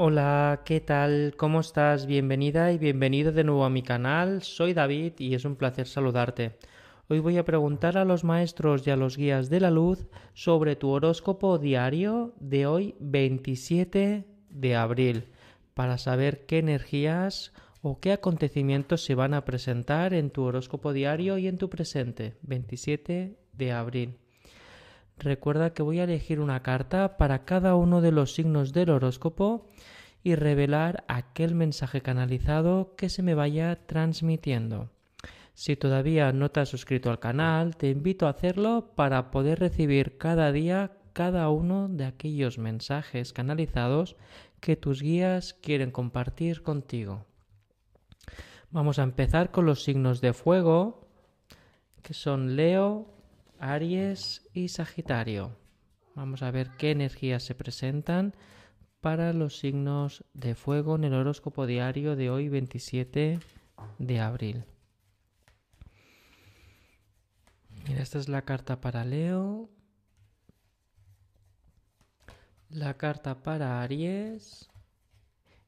Hola, ¿qué tal? ¿Cómo estás? Bienvenida y bienvenido de nuevo a mi canal. Soy David y es un placer saludarte. Hoy voy a preguntar a los maestros y a los guías de la luz sobre tu horóscopo diario de hoy 27 de abril para saber qué energías o qué acontecimientos se van a presentar en tu horóscopo diario y en tu presente 27 de abril. Recuerda que voy a elegir una carta para cada uno de los signos del horóscopo y revelar aquel mensaje canalizado que se me vaya transmitiendo. Si todavía no te has suscrito al canal, te invito a hacerlo para poder recibir cada día cada uno de aquellos mensajes canalizados que tus guías quieren compartir contigo. Vamos a empezar con los signos de fuego, que son Leo, Aries y Sagitario. Vamos a ver qué energías se presentan para los signos de fuego en el horóscopo diario de hoy 27 de abril. Esta es la carta para Leo, la carta para Aries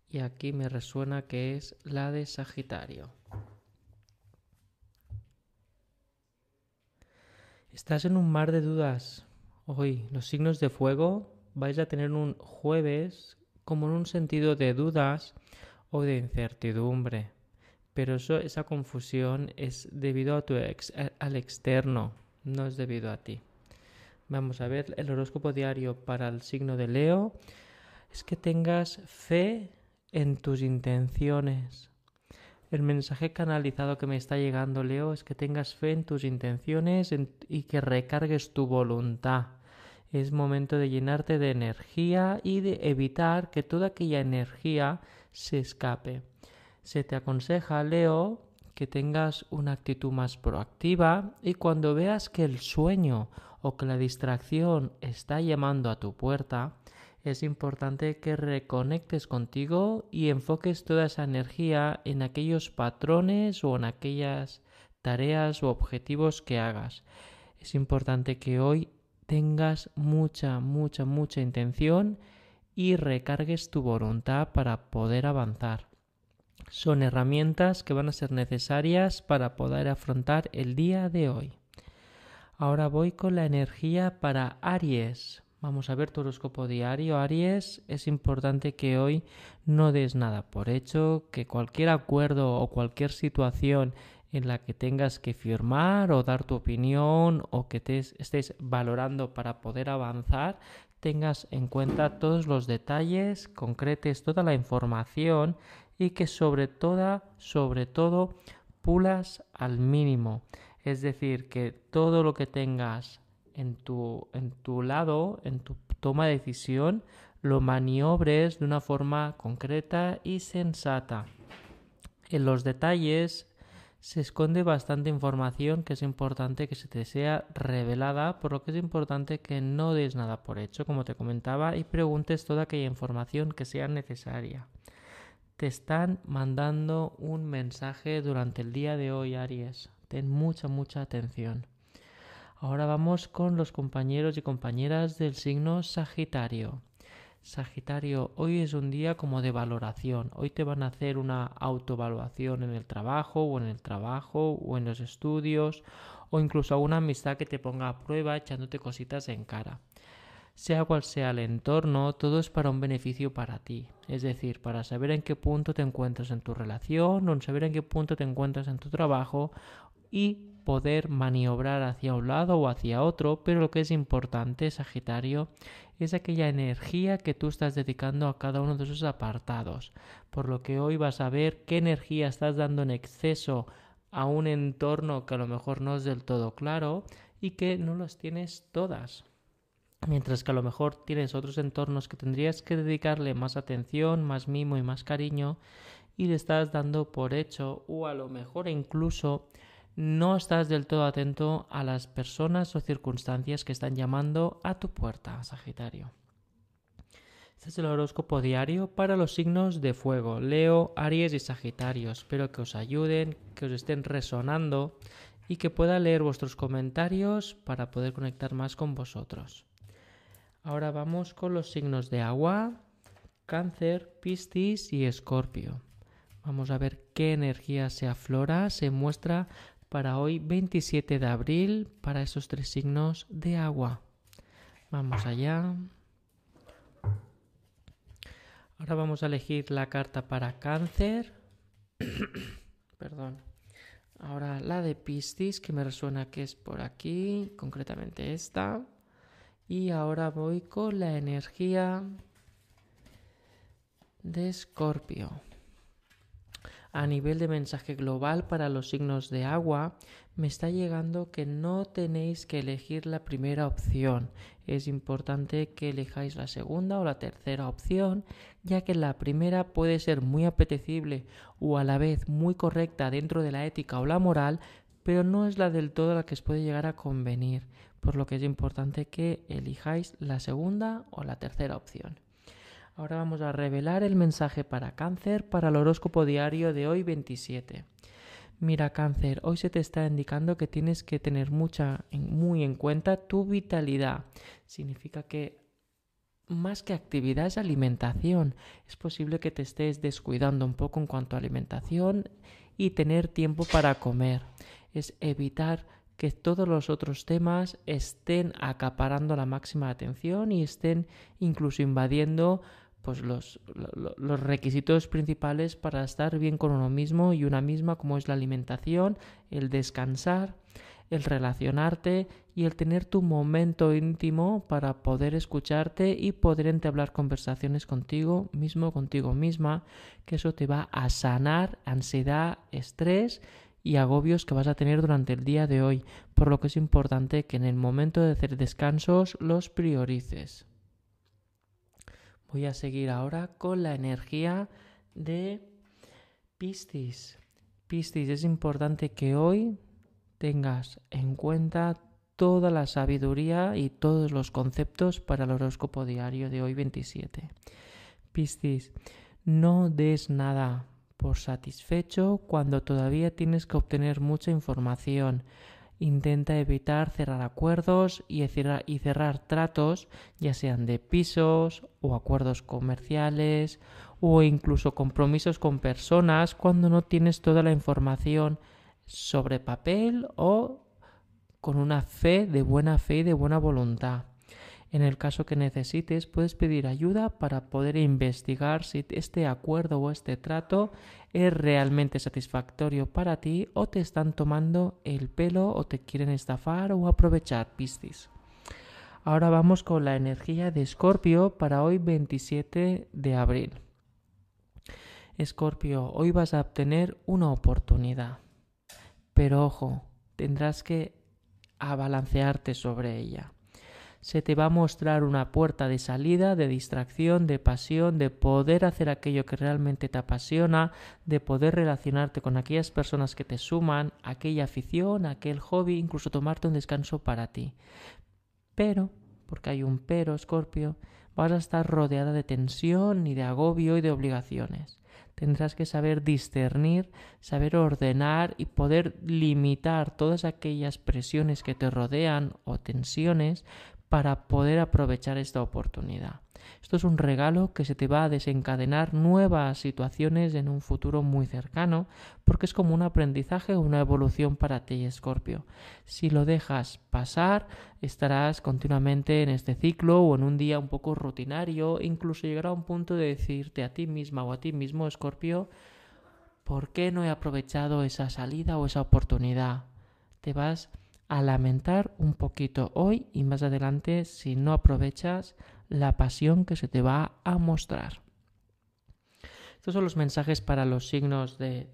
y aquí me resuena que es la de Sagitario. Estás en un mar de dudas. Hoy, los signos de fuego, vais a tener un jueves como en un sentido de dudas o de incertidumbre. Pero eso, esa confusión es debido a tu ex, al externo, no es debido a ti. Vamos a ver el horóscopo diario para el signo de Leo. Es que tengas fe en tus intenciones. El mensaje canalizado que me está llegando, Leo, es que tengas fe en tus intenciones y que recargues tu voluntad. Es momento de llenarte de energía y de evitar que toda aquella energía se escape. Se te aconseja, Leo, que tengas una actitud más proactiva y cuando veas que el sueño o que la distracción está llamando a tu puerta, es importante que reconectes contigo y enfoques toda esa energía en aquellos patrones o en aquellas tareas o objetivos que hagas. Es importante que hoy tengas mucha, mucha, mucha intención y recargues tu voluntad para poder avanzar. Son herramientas que van a ser necesarias para poder afrontar el día de hoy. Ahora voy con la energía para Aries. Vamos a ver tu horóscopo diario, Aries. Es importante que hoy no des nada por hecho, que cualquier acuerdo o cualquier situación en la que tengas que firmar o dar tu opinión o que te estés valorando para poder avanzar, tengas en cuenta todos los detalles, concretes toda la información y que sobre todo, sobre todo, pulas al mínimo. Es decir, que todo lo que tengas en tu, en tu lado, en tu toma de decisión, lo maniobres de una forma concreta y sensata. En los detalles se esconde bastante información que es importante que se te sea revelada, por lo que es importante que no des nada por hecho, como te comentaba, y preguntes toda aquella información que sea necesaria. Te están mandando un mensaje durante el día de hoy, Aries. Ten mucha, mucha atención. Ahora vamos con los compañeros y compañeras del signo Sagitario. Sagitario, hoy es un día como de valoración. Hoy te van a hacer una autoevaluación en el trabajo o en el trabajo o en los estudios o incluso una amistad que te ponga a prueba echándote cositas en cara. Sea cual sea el entorno, todo es para un beneficio para ti. Es decir, para saber en qué punto te encuentras en tu relación o en saber en qué punto te encuentras en tu trabajo y poder maniobrar hacia un lado o hacia otro, pero lo que es importante, Sagitario, es aquella energía que tú estás dedicando a cada uno de esos apartados. Por lo que hoy vas a ver qué energía estás dando en exceso a un entorno que a lo mejor no es del todo claro y que no los tienes todas. Mientras que a lo mejor tienes otros entornos que tendrías que dedicarle más atención, más mimo y más cariño y le estás dando por hecho o a lo mejor incluso no estás del todo atento a las personas o circunstancias que están llamando a tu puerta, Sagitario. Este es el horóscopo diario para los signos de fuego, Leo, Aries y Sagitario. Espero que os ayuden, que os estén resonando y que pueda leer vuestros comentarios para poder conectar más con vosotros. Ahora vamos con los signos de agua, Cáncer, Piscis y Escorpio. Vamos a ver qué energía se aflora, se muestra para hoy 27 de abril para esos tres signos de agua. Vamos allá. Ahora vamos a elegir la carta para cáncer. Perdón. Ahora la de Piscis, que me resuena que es por aquí, concretamente esta. Y ahora voy con la energía de Escorpio. A nivel de mensaje global para los signos de agua, me está llegando que no tenéis que elegir la primera opción. Es importante que elijáis la segunda o la tercera opción, ya que la primera puede ser muy apetecible o a la vez muy correcta dentro de la ética o la moral, pero no es la del todo la que os puede llegar a convenir, por lo que es importante que elijáis la segunda o la tercera opción. Ahora vamos a revelar el mensaje para cáncer para el horóscopo diario de hoy 27. Mira cáncer, hoy se te está indicando que tienes que tener mucha, muy en cuenta tu vitalidad. Significa que más que actividad es alimentación. Es posible que te estés descuidando un poco en cuanto a alimentación y tener tiempo para comer. Es evitar que todos los otros temas estén acaparando la máxima atención y estén incluso invadiendo pues los, los, requisitos principales para estar bien con uno mismo y una misma, como es la alimentación, el descansar, el relacionarte y el tener tu momento íntimo para poder escucharte y poder entablar conversaciones contigo mismo, contigo misma, que eso te va a sanar ansiedad, estrés y agobios que vas a tener durante el día de hoy, por lo que es importante que en el momento de hacer descansos los priorices. Voy a seguir ahora con la energía de Piscis. Piscis, es importante que hoy tengas en cuenta toda la sabiduría y todos los conceptos para el horóscopo diario de hoy 27. Piscis, no des nada por satisfecho cuando todavía tienes que obtener mucha información. Intenta evitar cerrar acuerdos y cerrar, tratos, ya sean de pisos o acuerdos comerciales o incluso compromisos con personas cuando no tienes toda la información sobre papel o con una fe de buena fe y de buena voluntad. En el caso que necesites, puedes pedir ayuda para poder investigar si este acuerdo o este trato es realmente satisfactorio para ti o te están tomando el pelo o te quieren estafar o aprovechar, Piscis. Ahora vamos con la energía de Escorpio para hoy 27 de abril. Escorpio, hoy vas a obtener una oportunidad. Pero ojo, tendrás que abalancearte sobre ella se te va a mostrar una puerta de salida, de distracción, de pasión, de poder hacer aquello que realmente te apasiona, de poder relacionarte con aquellas personas que te suman, aquella afición, aquel hobby, incluso tomarte un descanso para ti. Pero, porque hay un pero, Scorpio, vas a estar rodeada de tensión y de agobio y de obligaciones. Tendrás que saber discernir, saber ordenar y poder limitar todas aquellas presiones que te rodean o tensiones para poder aprovechar esta oportunidad. Esto es un regalo que se te va a desencadenar nuevas situaciones en un futuro muy cercano, porque es como un aprendizaje o una evolución para ti, Escorpio. Si lo dejas pasar, estarás continuamente en este ciclo o en un día un poco rutinario, incluso llegará un punto de decirte a ti misma o a ti mismo, Escorpio, ¿por qué no he aprovechado esa salida o esa oportunidad? Te vas a lamentar un poquito hoy y más adelante si no aprovechas la pasión que se te va a mostrar. Estos son los mensajes para los signos de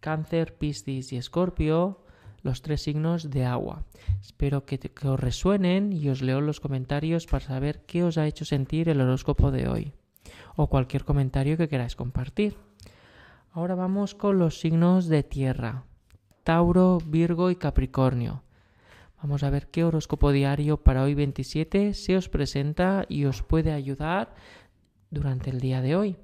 cáncer, piscis y escorpio, los tres signos de agua. Espero que, que os resuenen y os leo los comentarios para saber qué os ha hecho sentir el horóscopo de hoy o cualquier comentario que queráis compartir. Ahora vamos con los signos de tierra, Tauro, Virgo y Capricornio. Vamos a ver qué horóscopo diario para hoy 27 se os presenta y os puede ayudar durante el día de hoy.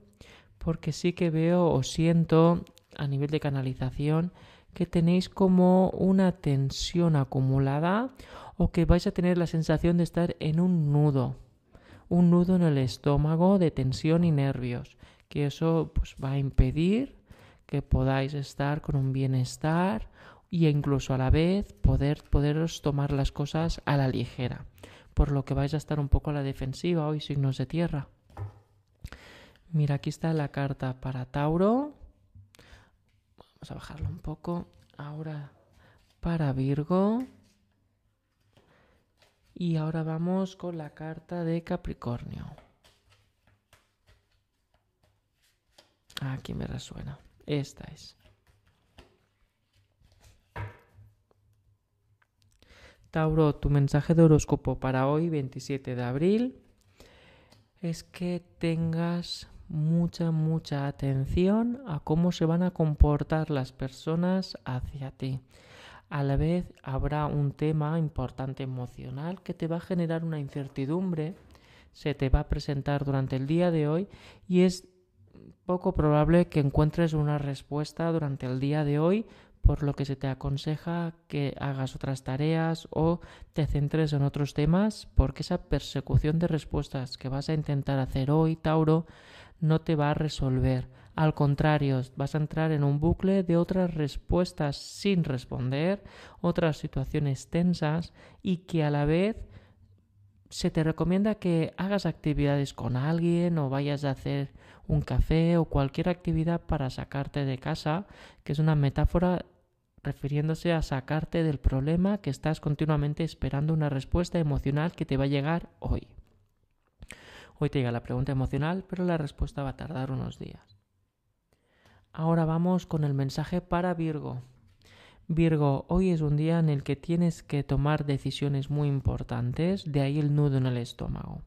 Porque sí que veo o siento a nivel de canalización que tenéis como una tensión acumulada o que vais a tener la sensación de estar en un nudo. un nudo en el estómago de tensión y nervios, que eso pues, va a impedir que podáis estar con un bienestar y incluso a la vez poder poderos tomar las cosas a la ligera, por lo que vais a estar un poco a la defensiva hoy signos de tierra. Mira, aquí está la carta para Tauro. Vamos a bajarlo un poco. Ahora para Virgo. Y ahora vamos con la carta de Capricornio. Aquí me resuena. Esta es. Tauro, tu mensaje de horóscopo para hoy, 27 de abril, es que tengas mucha, mucha atención a cómo se van a comportar las personas hacia ti. A la vez habrá un tema importante emocional que te va a generar una incertidumbre, se te va a presentar durante el día de hoy y es poco probable que encuentres una respuesta durante el día de hoy, por lo que se te aconseja que hagas otras tareas o te centres en otros temas, porque esa persecución de respuestas que vas a intentar hacer hoy, Tauro, no te va a resolver. Al contrario, vas a entrar en un bucle de otras respuestas sin responder, otras situaciones tensas y que a la vez se te recomienda que hagas actividades con alguien o vayas a hacer un café o cualquier actividad para sacarte de casa, que es una metáfora refiriéndose a sacarte del problema que estás continuamente esperando una respuesta emocional que te va a llegar hoy. Hoy te llega la pregunta emocional, pero la respuesta va a tardar unos días. Ahora vamos con el mensaje para Virgo. Virgo, hoy es un día en el que tienes que tomar decisiones muy importantes, de ahí el nudo en el estómago.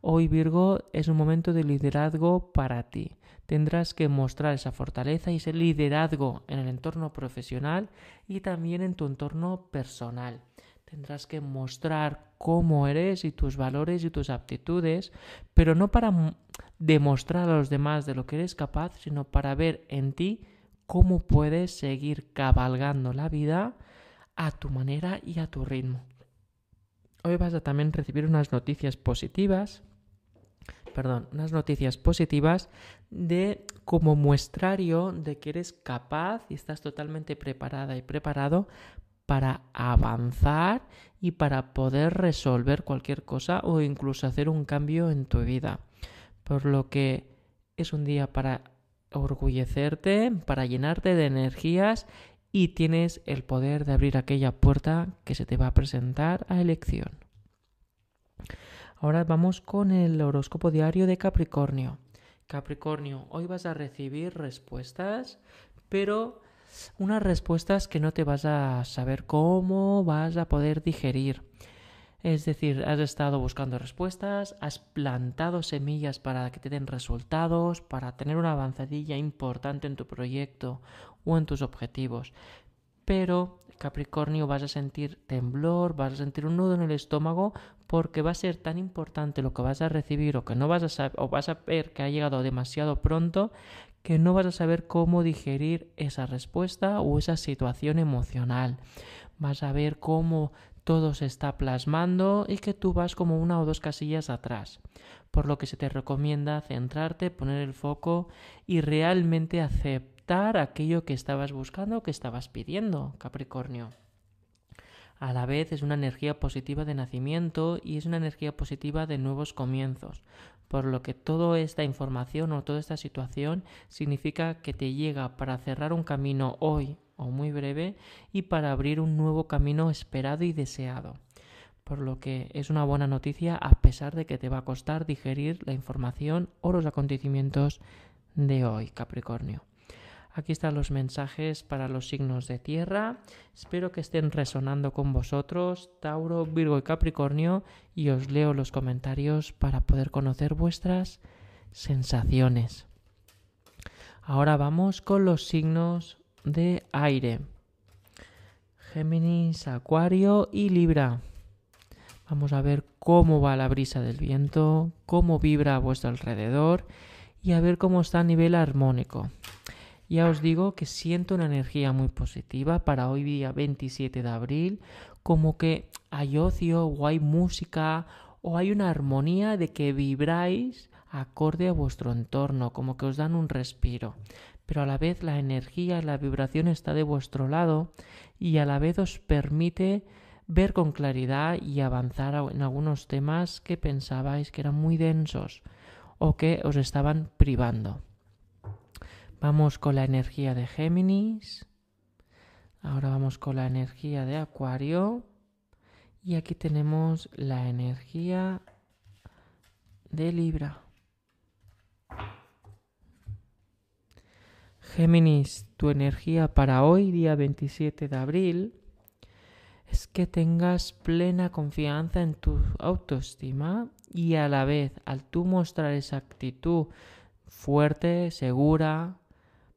Hoy Virgo es un momento de liderazgo para ti. Tendrás que mostrar esa fortaleza y ese liderazgo en el entorno profesional y también en tu entorno personal. Tendrás que mostrar cómo eres y tus valores y tus aptitudes, pero no para demostrar a los demás de lo que eres capaz, sino para ver en ti cómo puedes seguir cabalgando la vida a tu manera y a tu ritmo. Hoy vas a también recibir unas noticias positivas perdón, unas noticias positivas de como muestrario de que eres capaz y estás totalmente preparada y preparado para avanzar y para poder resolver cualquier cosa o incluso hacer un cambio en tu vida. Por lo que es un día para orgullecerte, para llenarte de energías y tienes el poder de abrir aquella puerta que se te va a presentar a elección. Ahora vamos con el horóscopo diario de Capricornio. Capricornio, hoy vas a recibir respuestas, pero unas respuestas que no te vas a saber cómo vas a poder digerir. Es decir, has estado buscando respuestas, has plantado semillas para que te den resultados, para tener una avanzadilla importante en tu proyecto o en tus objetivos. Pero Capricornio vas a sentir temblor, vas a sentir un nudo en el estómago porque va a ser tan importante lo que vas a recibir o que no vas a saber o vas a ver que ha llegado demasiado pronto que no vas a saber cómo digerir esa respuesta o esa situación emocional. Vas a ver cómo todo se está plasmando y que tú vas como una o dos casillas atrás. Por lo que se te recomienda centrarte, poner el foco y realmente aceptar aquello que estabas buscando, que estabas pidiendo, Capricornio a la vez es una energía positiva de nacimiento y es una energía positiva de nuevos comienzos, por lo que toda esta información o toda esta situación significa que te llega para cerrar un camino hoy o muy breve y para abrir un nuevo camino esperado y deseado. Por lo que es una buena noticia a pesar de que te va a costar digerir la información o los acontecimientos de hoy, Capricornio. Aquí están los mensajes para los signos de tierra. Espero que estén resonando con vosotros, Tauro, Virgo y Capricornio, y os leo los comentarios para poder conocer vuestras sensaciones. Ahora vamos con los signos de aire. Géminis, Acuario y Libra. Vamos a ver cómo va la brisa del viento, cómo vibra a vuestro alrededor y a ver cómo está a nivel armónico. Ya os digo que siento una energía muy positiva para hoy día 27 de abril, como que hay ocio o hay música o hay una armonía de que vibráis acorde a vuestro entorno, como que os dan un respiro. Pero a la vez la energía, la vibración está de vuestro lado y a la vez os permite ver con claridad y avanzar en algunos temas que pensabais que eran muy densos o que os estaban privando. Vamos con la energía de Géminis. Ahora vamos con la energía de Acuario. Y aquí tenemos la energía de Libra. Géminis, tu energía para hoy, día 27 de abril, es que tengas plena confianza en tu autoestima y a la vez, al tú mostrar esa actitud fuerte, segura,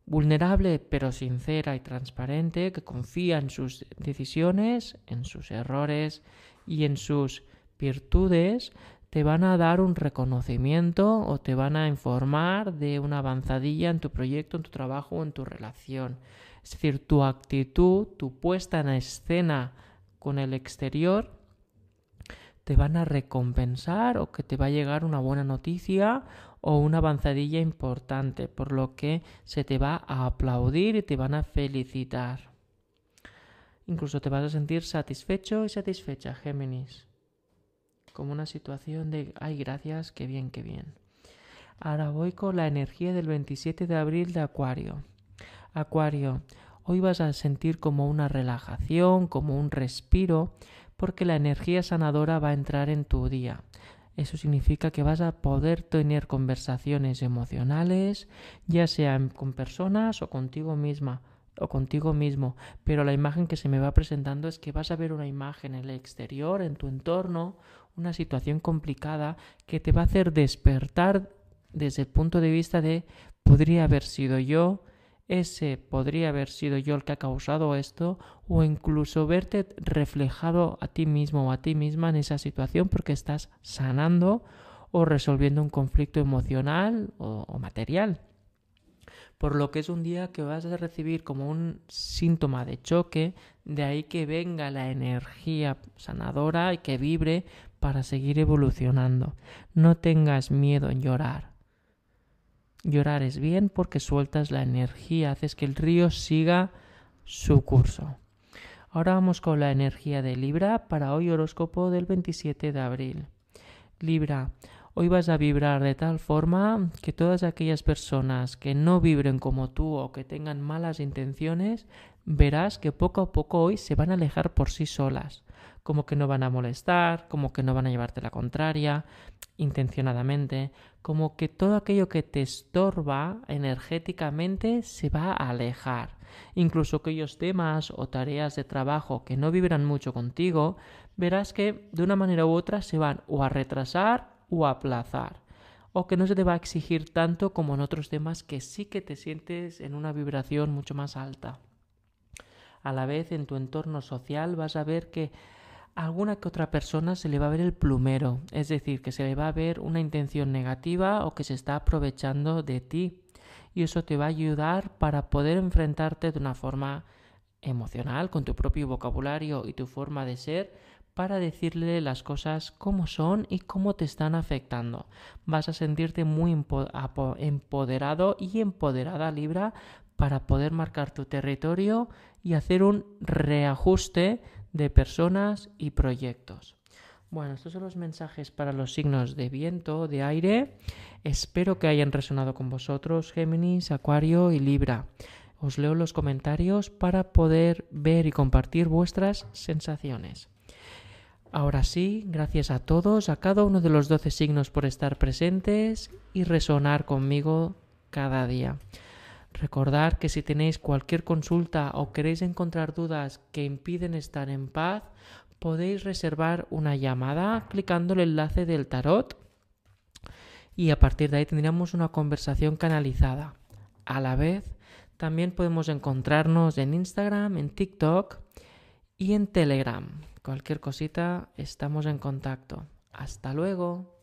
vulnerable pero sincera y transparente, que confía en sus decisiones, en sus errores y en sus virtudes, te van a dar un reconocimiento o te van a informar de una avanzadilla en tu proyecto, en tu trabajo o en tu relación. Es decir, tu actitud, tu puesta en escena con el exterior, te van a recompensar o que te va a llegar una buena noticia o una avanzadilla importante, por lo que se te va a aplaudir y te van a felicitar. Incluso te vas a sentir satisfecho y satisfecha, Géminis. Como una situación de, ay, gracias, qué bien, qué bien. Ahora voy con la energía del 27 de abril de Acuario. Acuario, hoy vas a sentir como una relajación, como un respiro, porque la energía sanadora va a entrar en tu día. Eso significa que vas a poder tener conversaciones emocionales, ya sean con personas o contigo misma o contigo mismo, pero la imagen que se me va presentando es que vas a ver una imagen en el exterior, en tu entorno, una situación complicada que te va a hacer despertar desde el punto de vista de podría haber sido yo, ese podría haber sido yo el que ha causado esto o incluso verte reflejado a ti mismo o a ti misma en esa situación porque estás sanando o resolviendo un conflicto emocional o, material. Por lo que es un día que vas a recibir como un síntoma de choque, de ahí que venga la energía sanadora y que vibre para seguir evolucionando. No tengas miedo en llorar. Llorar es bien porque sueltas la energía, haces que el río siga su curso. Ahora vamos con la energía de Libra para hoy horóscopo del 27 de abril. Libra, hoy vas a vibrar de tal forma que todas aquellas personas que no vibren como tú o que tengan malas intenciones, verás que poco a poco hoy se van a alejar por sí solas como que no van a molestar, como que no van a llevarte la contraria intencionadamente, como que todo aquello que te estorba energéticamente se va a alejar. Incluso aquellos temas o tareas de trabajo que no vibran mucho contigo, verás que de una manera u otra se van o a retrasar o a aplazar o que no se te va a exigir tanto como en otros temas que sí que te sientes en una vibración mucho más alta. A la vez en tu entorno social vas a ver que alguna que otra persona se le va a ver el plumero, es decir, que se le va a ver una intención negativa o que se está aprovechando de ti. Y eso te va a ayudar para poder enfrentarte de una forma emocional, con tu propio vocabulario y tu forma de ser, para decirle las cosas como son y cómo te están afectando. Vas a sentirte muy empoderado y empoderada Libra para poder marcar tu territorio y hacer un reajuste de personas y proyectos. Bueno, estos son los mensajes para los signos de viento, de aire. Espero que hayan resonado con vosotros, Géminis, Acuario y Libra. Os leo los comentarios para poder ver y compartir vuestras sensaciones. Ahora sí, gracias a todos, a cada uno de los doce signos por estar presentes y resonar conmigo cada día. Recordar que si tenéis cualquier consulta o queréis encontrar dudas que impiden estar en paz, podéis reservar una llamada clicando el enlace del tarot y a partir de ahí tendríamos una conversación canalizada. A la vez, también podemos encontrarnos en Instagram, en TikTok y en Telegram. Cualquier cosita, estamos en contacto. Hasta luego.